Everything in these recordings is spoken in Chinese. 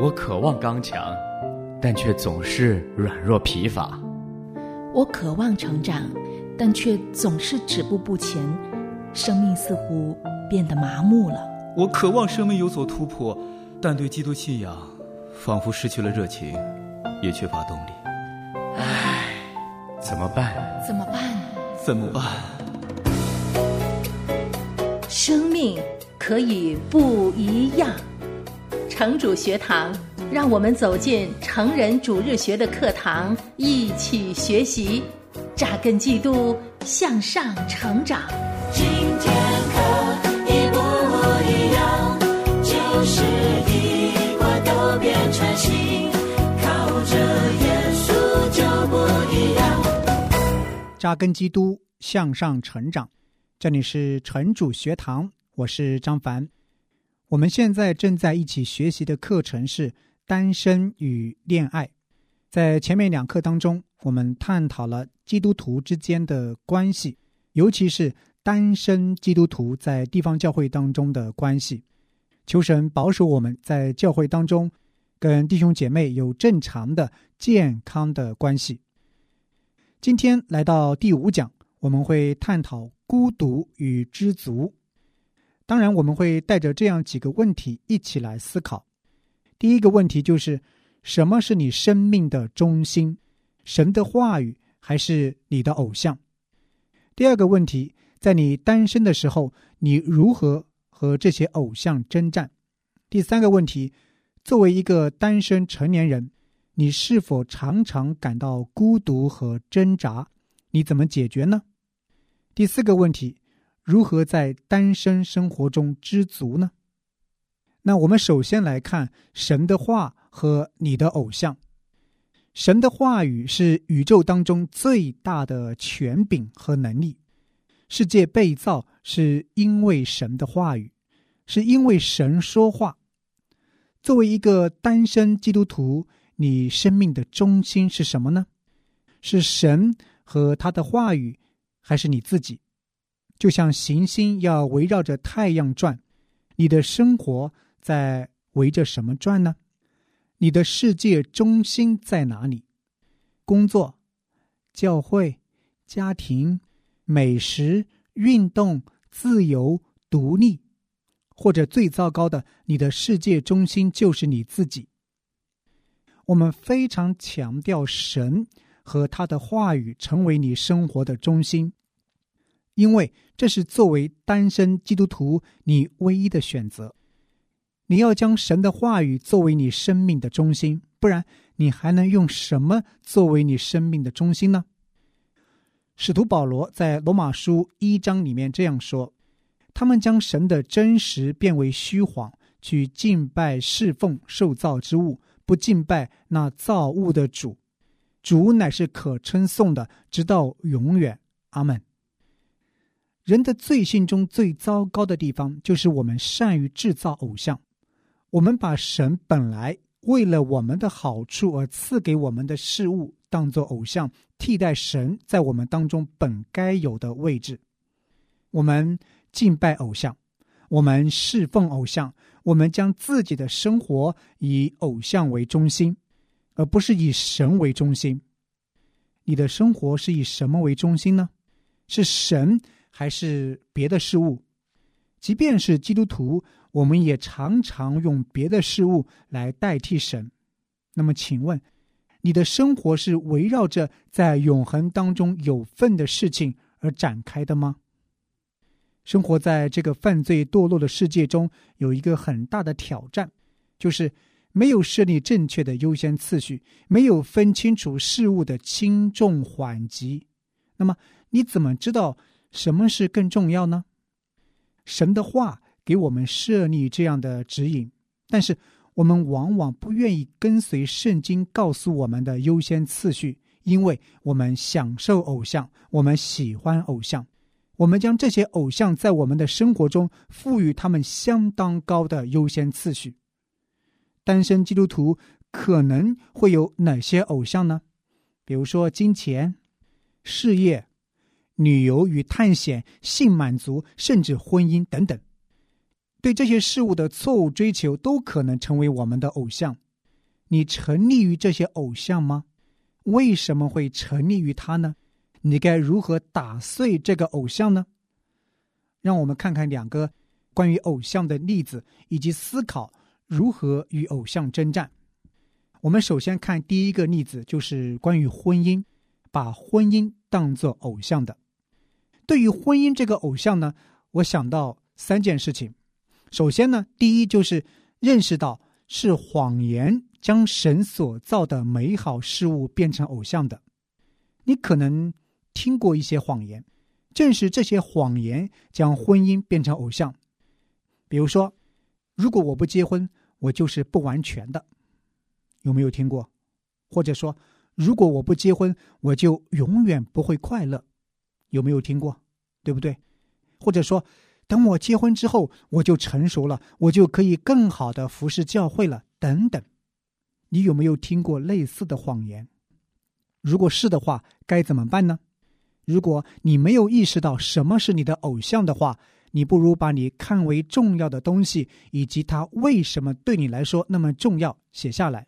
我渴望刚强，但却总是软弱疲乏。我渴望成长，但却总是止步不前，生命似乎变得麻木了。我渴望生命有所突破，但对基督信仰仿佛失去了热情，也缺乏动力。唉，怎么办？怎么办？怎么办？生命可以不一样。城主学堂，让我们走进成人主日学的课堂，一起学习，扎根基督，向上成长。今天可一不一样，就是一块都变成新，靠着耶稣就不一样。扎根基督，向上成长。这里是城主学堂，我是张凡。我们现在正在一起学习的课程是单身与恋爱。在前面两课当中，我们探讨了基督徒之间的关系，尤其是单身基督徒在地方教会当中的关系。求神保守我们在教会当中跟弟兄姐妹有正常的、健康的关系。今天来到第五讲，我们会探讨孤独与知足。当然，我们会带着这样几个问题一起来思考。第一个问题就是：什么是你生命的中心？神的话语还是你的偶像？第二个问题，在你单身的时候，你如何和这些偶像征战？第三个问题，作为一个单身成年人，你是否常常感到孤独和挣扎？你怎么解决呢？第四个问题。如何在单身生活中知足呢？那我们首先来看神的话和你的偶像。神的话语是宇宙当中最大的权柄和能力。世界被造是因为神的话语，是因为神说话。作为一个单身基督徒，你生命的中心是什么呢？是神和他的话语，还是你自己？就像行星要围绕着太阳转，你的生活在围着什么转呢？你的世界中心在哪里？工作、教会、家庭、美食、运动、自由、独立，或者最糟糕的，你的世界中心就是你自己。我们非常强调神和他的话语成为你生活的中心。因为这是作为单身基督徒你唯一的选择，你要将神的话语作为你生命的中心，不然你还能用什么作为你生命的中心呢？使徒保罗在罗马书一章里面这样说：“他们将神的真实变为虚谎，去敬拜侍奉受造之物，不敬拜那造物的主。主乃是可称颂的，直到永远。阿门。”人的罪性中最糟糕的地方，就是我们善于制造偶像。我们把神本来为了我们的好处而赐给我们的事物，当作偶像，替代神在我们当中本该有的位置。我们敬拜偶像，我们侍奉偶像，我们将自己的生活以偶像为中心，而不是以神为中心。你的生活是以什么为中心呢？是神。还是别的事物，即便是基督徒，我们也常常用别的事物来代替神。那么，请问，你的生活是围绕着在永恒当中有份的事情而展开的吗？生活在这个犯罪堕落的世界中，有一个很大的挑战，就是没有设立正确的优先次序，没有分清楚事物的轻重缓急。那么，你怎么知道？什么是更重要呢？神的话给我们设立这样的指引，但是我们往往不愿意跟随圣经告诉我们的优先次序，因为我们享受偶像，我们喜欢偶像，我们将这些偶像在我们的生活中赋予他们相当高的优先次序。单身基督徒可能会有哪些偶像呢？比如说金钱、事业。旅游与探险、性满足，甚至婚姻等等，对这些事物的错误追求，都可能成为我们的偶像。你沉溺于这些偶像吗？为什么会沉溺于它呢？你该如何打碎这个偶像呢？让我们看看两个关于偶像的例子，以及思考如何与偶像征战。我们首先看第一个例子，就是关于婚姻，把婚姻当作偶像的。对于婚姻这个偶像呢，我想到三件事情。首先呢，第一就是认识到是谎言将神所造的美好事物变成偶像的。你可能听过一些谎言，正是这些谎言将婚姻变成偶像。比如说，如果我不结婚，我就是不完全的。有没有听过？或者说，如果我不结婚，我就永远不会快乐。有没有听过？对不对？或者说，等我结婚之后，我就成熟了，我就可以更好的服侍教会了。等等，你有没有听过类似的谎言？如果是的话，该怎么办呢？如果你没有意识到什么是你的偶像的话，你不如把你看为重要的东西以及它为什么对你来说那么重要写下来。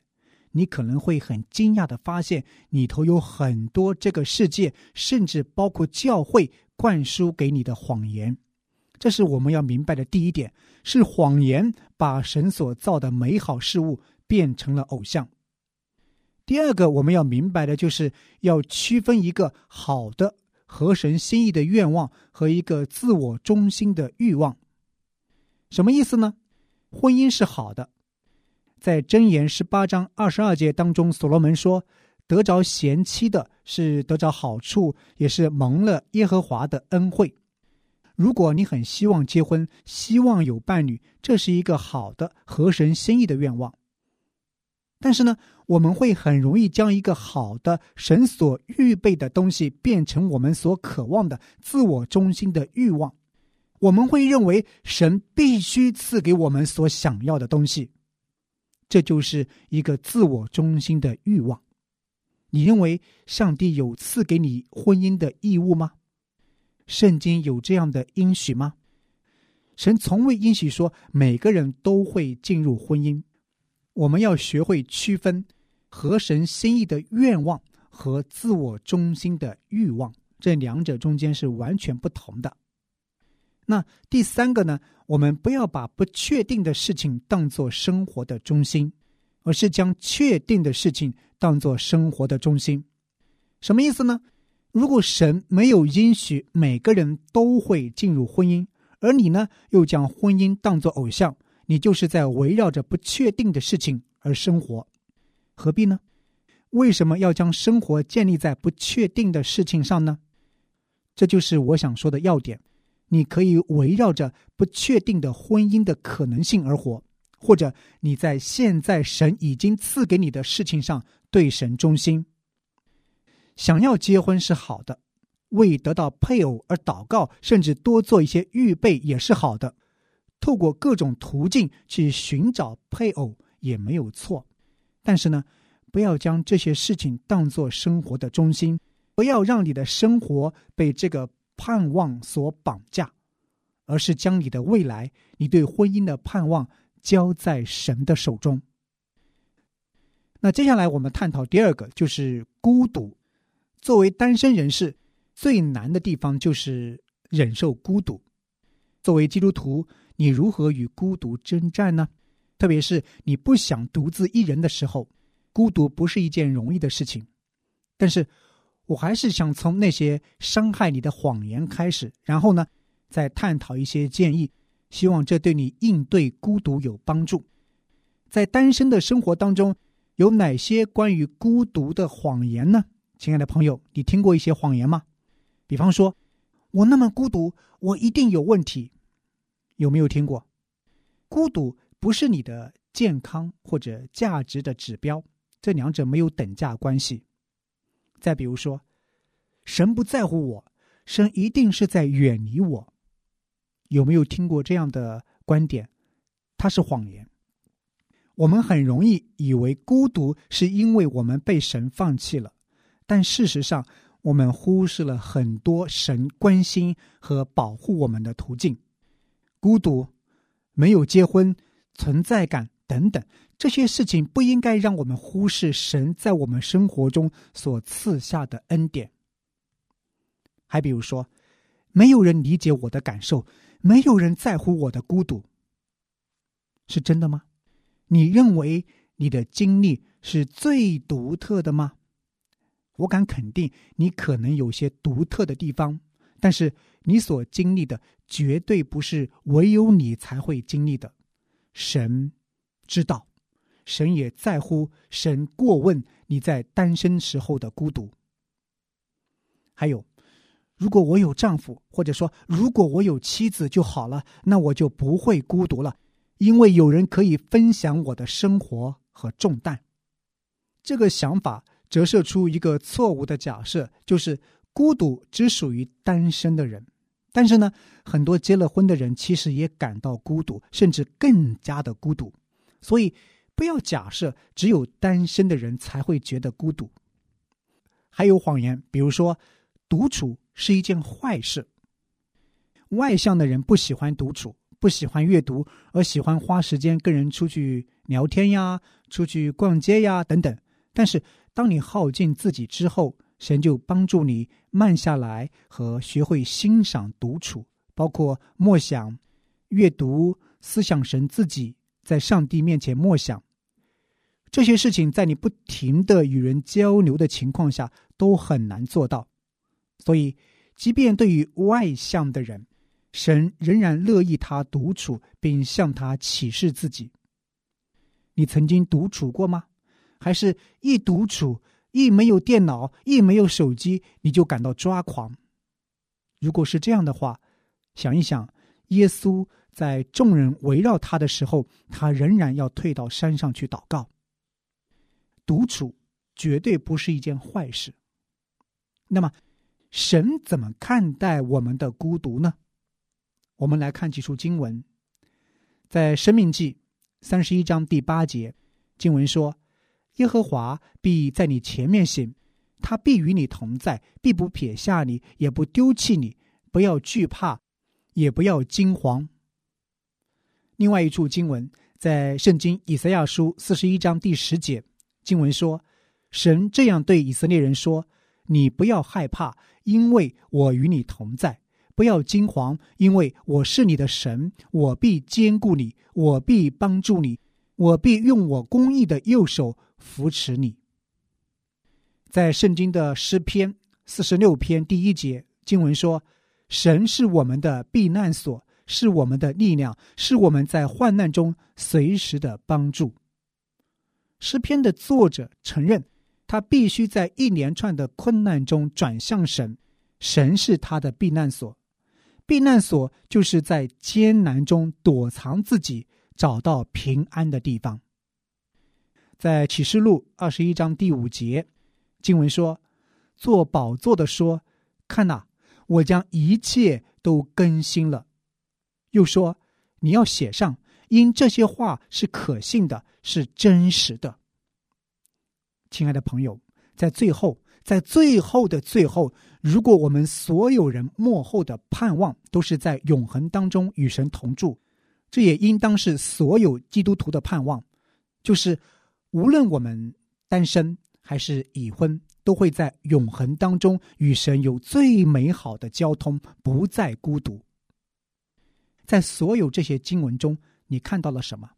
你可能会很惊讶的发现，里头有很多这个世界，甚至包括教会灌输给你的谎言。这是我们要明白的第一点：是谎言把神所造的美好事物变成了偶像。第二个，我们要明白的就是要区分一个好的合神心意的愿望和一个自我中心的欲望。什么意思呢？婚姻是好的。在箴言十八章二十二节当中，所罗门说：“得着贤妻的是得着好处，也是蒙了耶和华的恩惠。”如果你很希望结婚，希望有伴侣，这是一个好的合神心意的愿望。但是呢，我们会很容易将一个好的神所预备的东西变成我们所渴望的自我中心的欲望。我们会认为神必须赐给我们所想要的东西。这就是一个自我中心的欲望。你认为上帝有赐给你婚姻的义务吗？圣经有这样的应许吗？神从未应许说每个人都会进入婚姻。我们要学会区分合神心意的愿望和自我中心的欲望，这两者中间是完全不同的。那第三个呢？我们不要把不确定的事情当作生活的中心，而是将确定的事情当作生活的中心。什么意思呢？如果神没有允许每个人都会进入婚姻，而你呢又将婚姻当作偶像，你就是在围绕着不确定的事情而生活，何必呢？为什么要将生活建立在不确定的事情上呢？这就是我想说的要点。你可以围绕着不确定的婚姻的可能性而活，或者你在现在神已经赐给你的事情上对神忠心。想要结婚是好的，为得到配偶而祷告，甚至多做一些预备也是好的。透过各种途径去寻找配偶也没有错，但是呢，不要将这些事情当做生活的中心，不要让你的生活被这个。盼望所绑架，而是将你的未来、你对婚姻的盼望交在神的手中。那接下来我们探讨第二个，就是孤独。作为单身人士，最难的地方就是忍受孤独。作为基督徒，你如何与孤独征战呢？特别是你不想独自一人的时候，孤独不是一件容易的事情。但是。我还是想从那些伤害你的谎言开始，然后呢，再探讨一些建议，希望这对你应对孤独有帮助。在单身的生活当中，有哪些关于孤独的谎言呢？亲爱的朋友，你听过一些谎言吗？比方说，我那么孤独，我一定有问题。有没有听过？孤独不是你的健康或者价值的指标，这两者没有等价关系。再比如说，神不在乎我，神一定是在远离我。有没有听过这样的观点？它是谎言。我们很容易以为孤独是因为我们被神放弃了，但事实上，我们忽视了很多神关心和保护我们的途径。孤独，没有结婚，存在感等等，这些事情不应该让我们忽视神在我们生活中所赐下的恩典。还比如说，没有人理解我的感受，没有人在乎我的孤独，是真的吗？你认为你的经历是最独特的吗？我敢肯定，你可能有些独特的地方，但是你所经历的绝对不是唯有你才会经历的。神知道，神也在乎，神过问你在单身时候的孤独。还有，如果我有丈夫，或者说如果我有妻子就好了，那我就不会孤独了，因为有人可以分享我的生活和重担。这个想法。折射出一个错误的假设，就是孤独只属于单身的人。但是呢，很多结了婚的人其实也感到孤独，甚至更加的孤独。所以，不要假设只有单身的人才会觉得孤独。还有谎言，比如说，独处是一件坏事。外向的人不喜欢独处，不喜欢阅读，而喜欢花时间跟人出去聊天呀，出去逛街呀等等。但是，当你耗尽自己之后，神就帮助你慢下来和学会欣赏独处，包括默想、阅读、思想神自己在上帝面前默想。这些事情在你不停的与人交流的情况下都很难做到。所以，即便对于外向的人，神仍然乐意他独处，并向他启示自己。你曾经独处过吗？还是一独处，一没有电脑，一没有手机，你就感到抓狂。如果是这样的话，想一想，耶稣在众人围绕他的时候，他仍然要退到山上去祷告。独处绝对不是一件坏事。那么，神怎么看待我们的孤独呢？我们来看几处经文，在《生命记》三十一章第八节，经文说。耶和华必在你前面行，他必与你同在，必不撇下你，也不丢弃你。不要惧怕，也不要惊慌。另外一处经文在圣经以赛亚书四十一章第十节，经文说：“神这样对以色列人说：你不要害怕，因为我与你同在；不要惊慌，因为我是你的神，我必坚固你，我必帮助你，我必用我公义的右手。”扶持你。在圣经的诗篇四十六篇第一节经文说：“神是我们的避难所，是我们的力量，是我们在患难中随时的帮助。”诗篇的作者承认，他必须在一连串的困难中转向神，神是他的避难所。避难所就是在艰难中躲藏自己，找到平安的地方。在启示录二十一章第五节，经文说：“做宝座的说，看呐，我将一切都更新了。”又说：“你要写上，因这些话是可信的，是真实的。”亲爱的朋友，在最后，在最后的最后，如果我们所有人幕后的盼望都是在永恒当中与神同住，这也应当是所有基督徒的盼望，就是。无论我们单身还是已婚，都会在永恒当中与神有最美好的交通，不再孤独。在所有这些经文中，你看到了什么？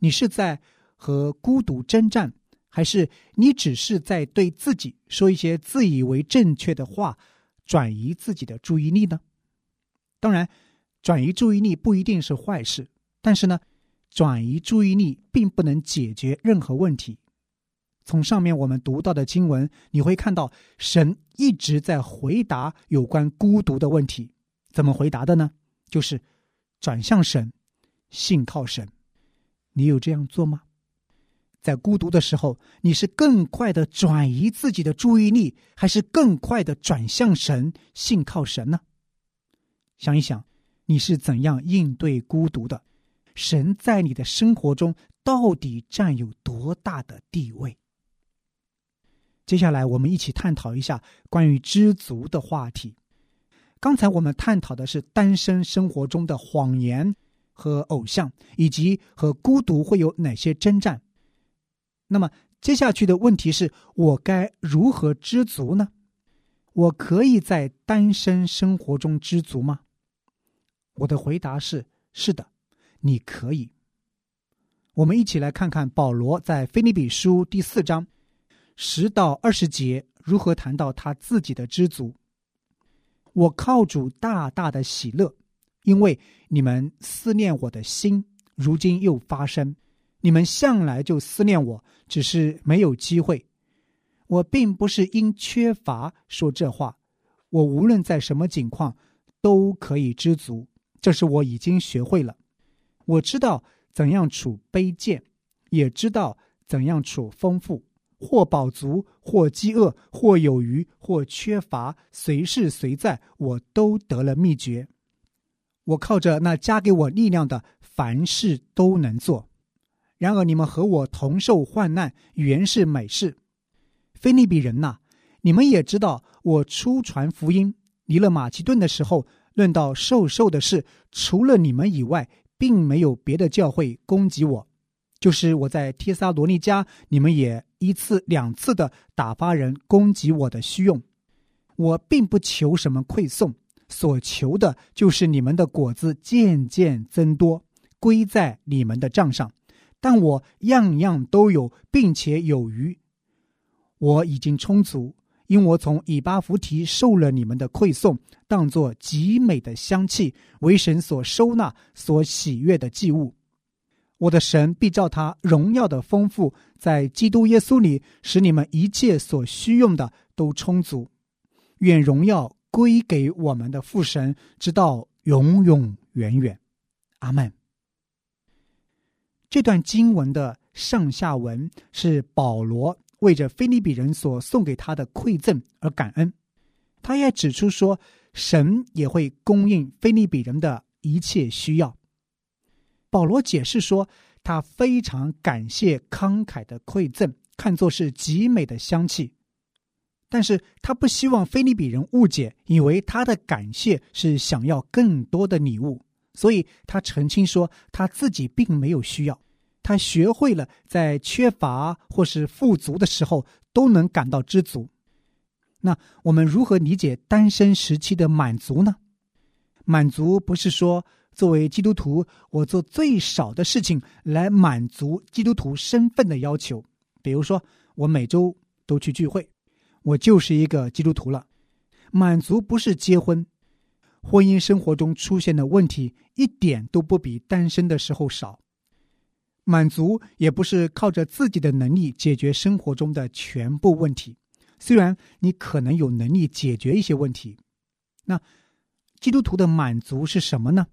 你是在和孤独征战，还是你只是在对自己说一些自以为正确的话，转移自己的注意力呢？当然，转移注意力不一定是坏事，但是呢？转移注意力并不能解决任何问题。从上面我们读到的经文，你会看到神一直在回答有关孤独的问题。怎么回答的呢？就是转向神，信靠神。你有这样做吗？在孤独的时候，你是更快的转移自己的注意力，还是更快的转向神，信靠神呢？想一想，你是怎样应对孤独的？神在你的生活中到底占有多大的地位？接下来，我们一起探讨一下关于知足的话题。刚才我们探讨的是单身生活中的谎言，和偶像，以及和孤独会有哪些征战。那么接下去的问题是我该如何知足呢？我可以在单身生活中知足吗？我的回答是：是的，你可以。我们一起来看看保罗在腓立比书第四章十到二十节如何谈到他自己的知足。我靠主大大的喜乐，因为你们思念我的心，如今又发生。你们向来就思念我，只是没有机会。我并不是因缺乏说这话，我无论在什么境况都可以知足，这是我已经学会了。我知道怎样处卑贱，也知道怎样处丰富。或饱足，或饥饿，或有余，或缺乏，随是随在，我都得了秘诀。我靠着那加给我力量的，凡事都能做。然而你们和我同受患难，原是美事。菲利比人呐，你们也知道，我出传福音离了马其顿的时候，论到受受的事，除了你们以外，并没有别的教会攻击我。就是我在帖撒罗尼迦，你们也一次两次的打发人攻击我的虚用，我并不求什么馈送，所求的就是你们的果子渐渐增多，归在你们的账上。但我样样都有，并且有余，我已经充足，因我从以巴弗提受了你们的馈送，当作极美的香气，为神所收纳、所喜悦的祭物。我的神必照他荣耀的丰富，在基督耶稣里，使你们一切所需用的都充足。愿荣耀归给我们的父神，直到永永远远。阿门。这段经文的上下文是保罗为着菲利比人所送给他的馈赠而感恩，他也指出说，神也会供应菲利比人的一切需要。保罗解释说，他非常感谢慷慨的馈赠，看作是极美的香气。但是他不希望菲利比人误解，以为他的感谢是想要更多的礼物，所以他澄清说，他自己并没有需要。他学会了在缺乏或是富足的时候都能感到知足。那我们如何理解单身时期的满足呢？满足不是说。作为基督徒，我做最少的事情来满足基督徒身份的要求。比如说，我每周都去聚会，我就是一个基督徒了。满足不是结婚，婚姻生活中出现的问题一点都不比单身的时候少。满足也不是靠着自己的能力解决生活中的全部问题，虽然你可能有能力解决一些问题。那基督徒的满足是什么呢？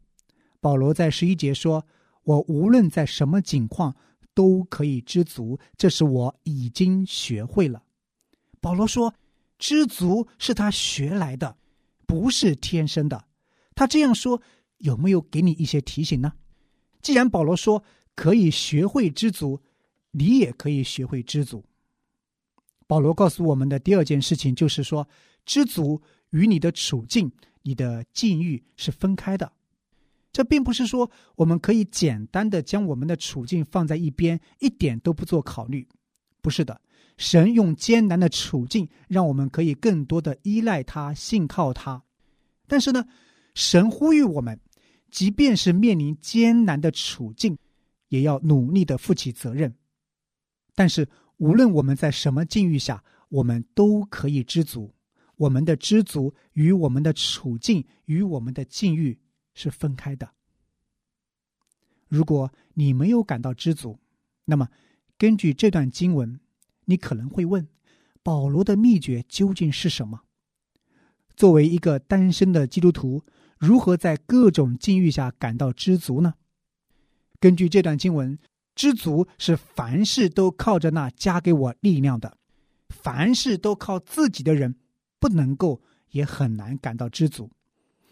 保罗在十一节说：“我无论在什么境况都可以知足，这是我已经学会了。”保罗说：“知足是他学来的，不是天生的。”他这样说有没有给你一些提醒呢？既然保罗说可以学会知足，你也可以学会知足。保罗告诉我们的第二件事情就是说，知足与你的处境、你的境遇是分开的。这并不是说我们可以简单的将我们的处境放在一边，一点都不做考虑。不是的，神用艰难的处境，让我们可以更多的依赖他、信靠他。但是呢，神呼吁我们，即便是面临艰难的处境，也要努力的负起责任。但是无论我们在什么境遇下，我们都可以知足。我们的知足与我们的处境与我们的境遇。是分开的。如果你没有感到知足，那么根据这段经文，你可能会问：保罗的秘诀究竟是什么？作为一个单身的基督徒，如何在各种境遇下感到知足呢？根据这段经文，知足是凡事都靠着那加给我力量的。凡事都靠自己的人，不能够也很难感到知足。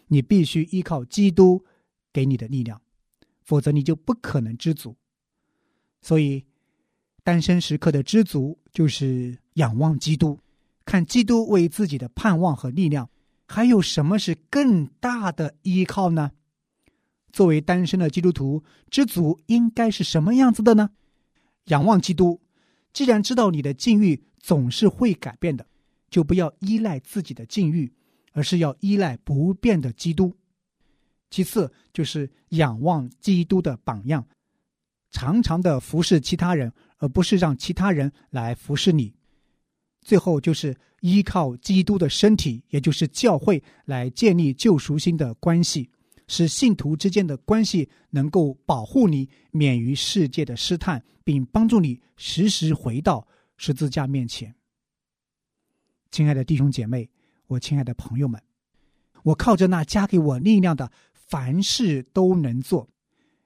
你必须依靠基督给你的力量，否则你就不可能知足。所以，单身时刻的知足就是仰望基督，看基督为自己的盼望和力量。还有什么是更大的依靠呢？作为单身的基督徒，知足应该是什么样子的呢？仰望基督。既然知道你的境遇总是会改变的，就不要依赖自己的境遇，而是要依赖不变的基督。其次就是仰望基督的榜样，常常的服侍其他人，而不是让其他人来服侍你。最后就是依靠基督的身体，也就是教会，来建立救赎心的关系。使信徒之间的关系能够保护你免于世界的试探，并帮助你时时回到十字架面前。亲爱的弟兄姐妹，我亲爱的朋友们，我靠着那加给我力量的，凡事都能做。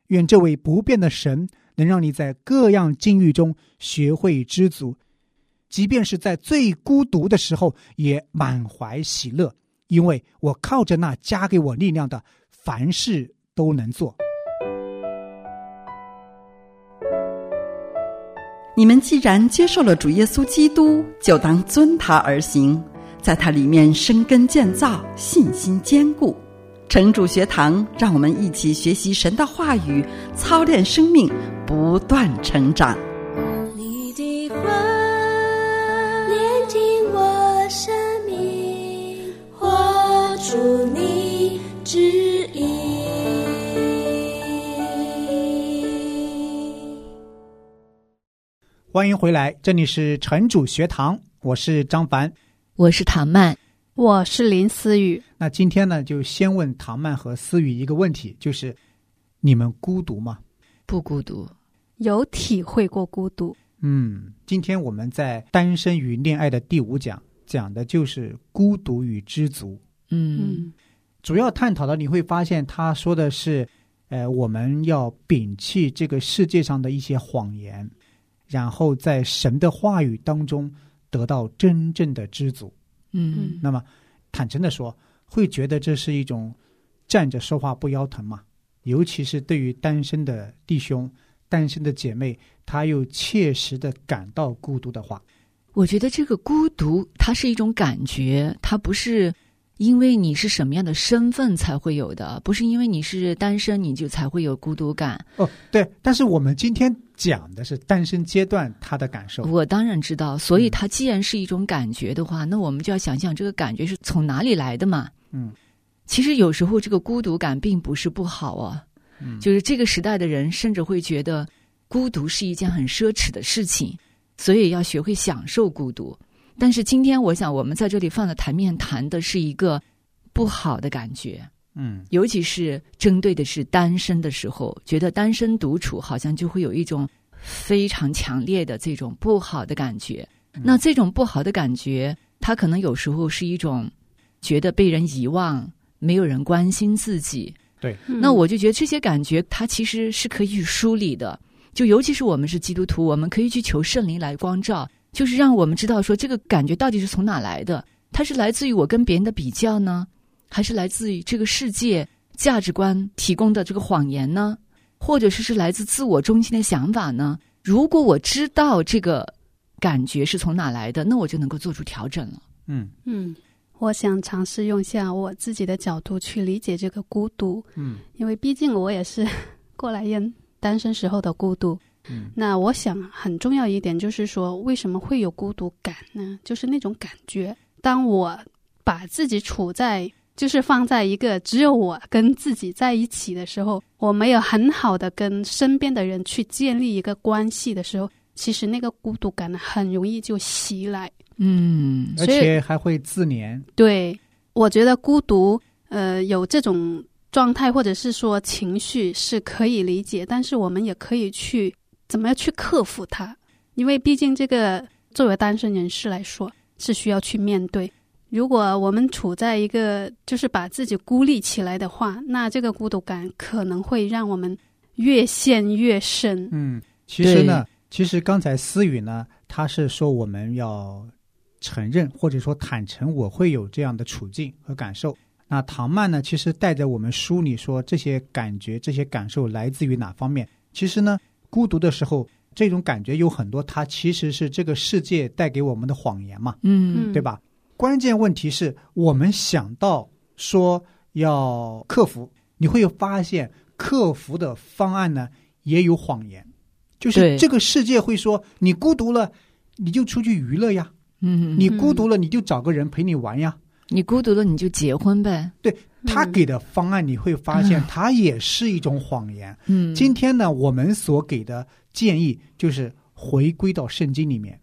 愿这位不变的神能让你在各样境遇中学会知足，即便是在最孤独的时候也满怀喜乐，因为我靠着那加给我力量的。凡事都能做。你们既然接受了主耶稣基督，就当遵他而行，在它里面生根建造，信心坚固。城主学堂，让我们一起学习神的话语，操练生命，不断成长。你的话炼进我生命，活出你旨意。欢迎回来，这里是城主学堂，我是张凡。我是唐曼，我是林思雨，那今天呢，就先问唐曼和思雨一个问题，就是你们孤独吗？不孤独。有体会过孤独。嗯，今天我们在《单身与恋爱》的第五讲讲的就是孤独与知足。嗯主要探讨的，你会发现他说的是，呃，我们要摒弃这个世界上的一些谎言，然后在神的话语当中得到真正的知足。嗯那么，坦诚的说，会觉得这是一种站着说话不腰疼嘛？尤其是对于单身的弟兄、单身的姐妹，他又切实的感到孤独的话，我觉得这个孤独，它是一种感觉，它不是因为你是什么样的身份才会有的，不是因为你是单身你就才会有孤独感。哦，对，但是我们今天讲的是单身阶段他的感受。我当然知道，所以它既然是一种感觉的话，那我们就要想想这个感觉是从哪里来的嘛。嗯，其实有时候这个孤独感并不是不好啊，嗯就是这个时代的人甚至会觉得孤独是一件很奢侈的事情，所以要学会享受孤独。但是今天我想我们在这里放在台面谈的是一个不好的感觉，嗯尤其是针对的是单身的时候，觉得单身独处好像就会有一种非常强烈的这种不好的感觉。那这种不好的感觉，它可能有时候是一种觉得被人遗忘，没有人关心自己。对，那我就觉得这些感觉，它其实是可以去梳理的。就尤其是我们是基督徒，我们可以去求圣灵来光照，就是让我们知道说这个感觉到底是从哪来的。它是来自于我跟别人的比较呢，还是来自于这个世界价值观提供的这个谎言呢？或者是是来自自我中心的想法呢？如果我知道这个感觉是从哪来的，那我就能够做出调整了。嗯嗯，我想尝试用下我自己的角度去理解这个孤独，嗯因为毕竟我也是过来人单身时候的孤独。嗯那我想很重要一点就是说，为什么会有孤独感呢？就是那种感觉，当我把自己处在就是放在一个只有我跟自己在一起的时候，我没有很好的跟身边的人去建立一个关系的时候，其实那个孤独感很容易就袭来。嗯而且还会自怜。对，我觉得孤独，呃，有这种状态或者是说情绪是可以理解，但是我们也可以去怎么样去克服它，因为毕竟这个作为单身人士来说是需要去面对。如果我们处在一个就是把自己孤立起来的话，那这个孤独感可能会让我们越陷越深。嗯，其实呢，其实刚才思雨呢，他是说我们要承认或者说坦诚我会有这样的处境和感受。那唐曼呢，其实带着我们梳理说这些感觉、这些感受来自于哪方面。其实呢，孤独的时候，这种感觉有很多，它其实是这个世界带给我们的谎言嘛，嗯嗯，对吧？关键问题是我们想到说要克服，你会发现克服的方案呢，也有谎言，就是这个世界会说你孤独了，你就出去娱乐呀，嗯，你孤独了你就找个人陪你玩呀。你孤独了你就结婚呗。对他嗯给的方案，你会发现嗯。它也是一种谎言。嗯，今天呢，我们所给的建议就是回归到圣经里面，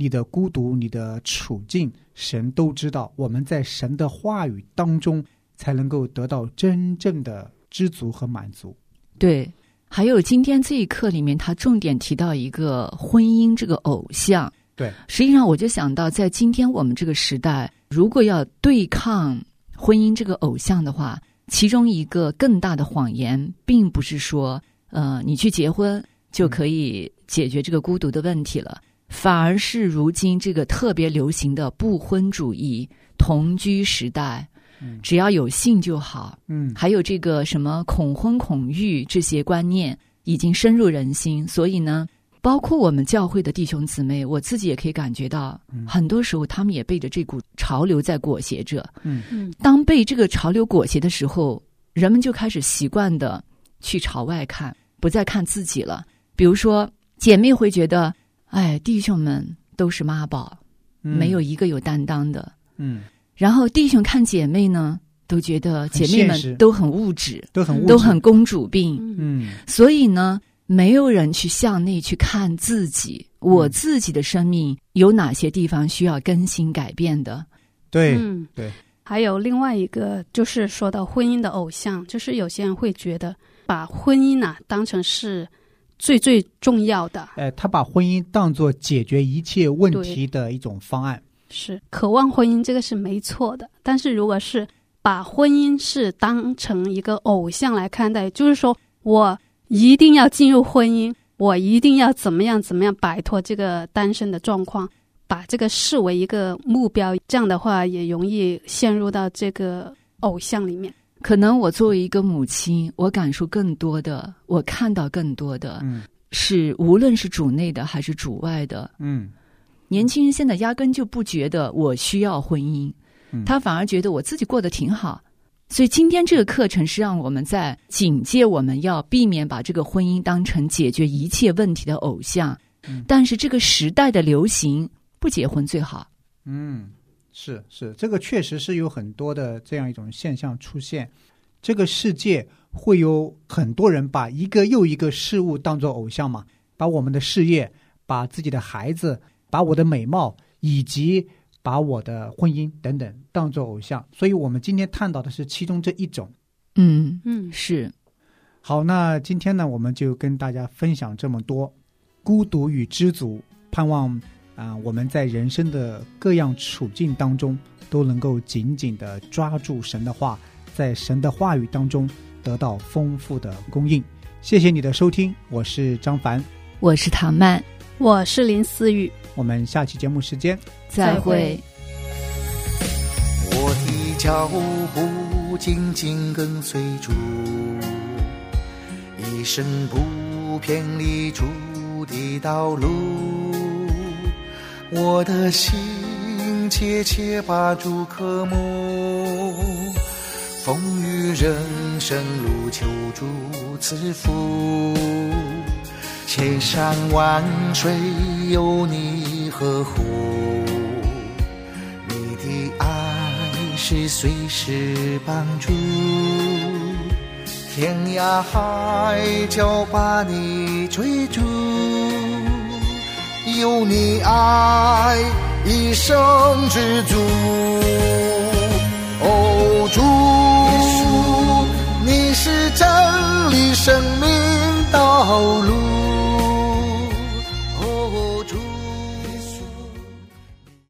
你的孤独、你的处境，神都知道。我们在神的话语当中，才能够得到真正的知足和满足。对。还有今天这一课里面，他重点提到一个婚姻这个偶像。对，实际上我就想到，在今天我们这个时代，如果要对抗婚姻这个偶像的话，其中一个更大的谎言，并不是说，呃，你去结婚就可以解决这个孤独的问题了，反而是如今这个特别流行的不婚主义、同居时代，嗯只要有性就好，嗯还有这个什么恐婚恐育这些观念已经深入人心，所以呢，包括我们教会的弟兄姊妹，我自己也可以感觉到，很多时候他们也被着这股潮流在裹挟着。嗯嗯当被这个潮流裹挟的时候，人们就开始习惯的去朝外看，不再看自己了。比如说，姐妹会觉得，哎，弟兄们都是妈宝，嗯。没有一个有担当的。嗯。然后弟兄看姐妹呢，都觉得姐妹们都很物质，都很物质。都很公主病，嗯。嗯。所以呢，没有人去向内去看自己，我自己的生命有哪些地方需要更新改变的。对嗯。对，还有另外一个就是说到婚姻的偶像，就是有些人会觉得把婚姻呐、当成是最最重要的，呃，他把婚姻当做解决一切问题的一种方案。是渴望婚姻，这个是没错的。但是如果是把婚姻是当成一个偶像来看待，就是说我一定要进入婚姻，我一定要怎么样怎么样摆脱这个单身的状况，把这个视为一个目标，这样的话也容易陷入到这个偶像里面。可能我作为一个母亲，我感受更多的，我看到更多的嗯是，无论是主内的还是主外的，嗯年轻人现在压根就不觉得我需要婚姻，嗯他反而觉得我自己过得挺好。所以今天这个课程是让我们在警戒我们要避免把这个婚姻当成解决一切问题的偶像。嗯但是这个时代的流行，不结婚最好。嗯，是是，这个确实是有很多的这样一种现象出现。这个世界会有很多人把一个又一个事物当做偶像嘛，把我们的事业，把自己的孩子，把我的美貌，以及把我的婚姻等等当做偶像。所以我们今天探讨的是其中这一种。嗯，嗯，是，好，那今天呢，我们就跟大家分享这么多，孤独与知足，盼望啊、我们在人生的各样处境当中，都能够紧紧的抓住神的话，在神的话语当中得到丰富的供应。谢谢你的收听，我是张凡，我是唐曼，我是林思雨，我们下期节目时间再会。会我的脚步紧紧跟随主，一生不偏离主的道路。我的心切切把主渴慕，风雨人生路求主赐福。千山万水有你呵护。你的爱是随时帮助，天涯海角把你追逐，有你爱一生知足。哦主你是真理生命道路。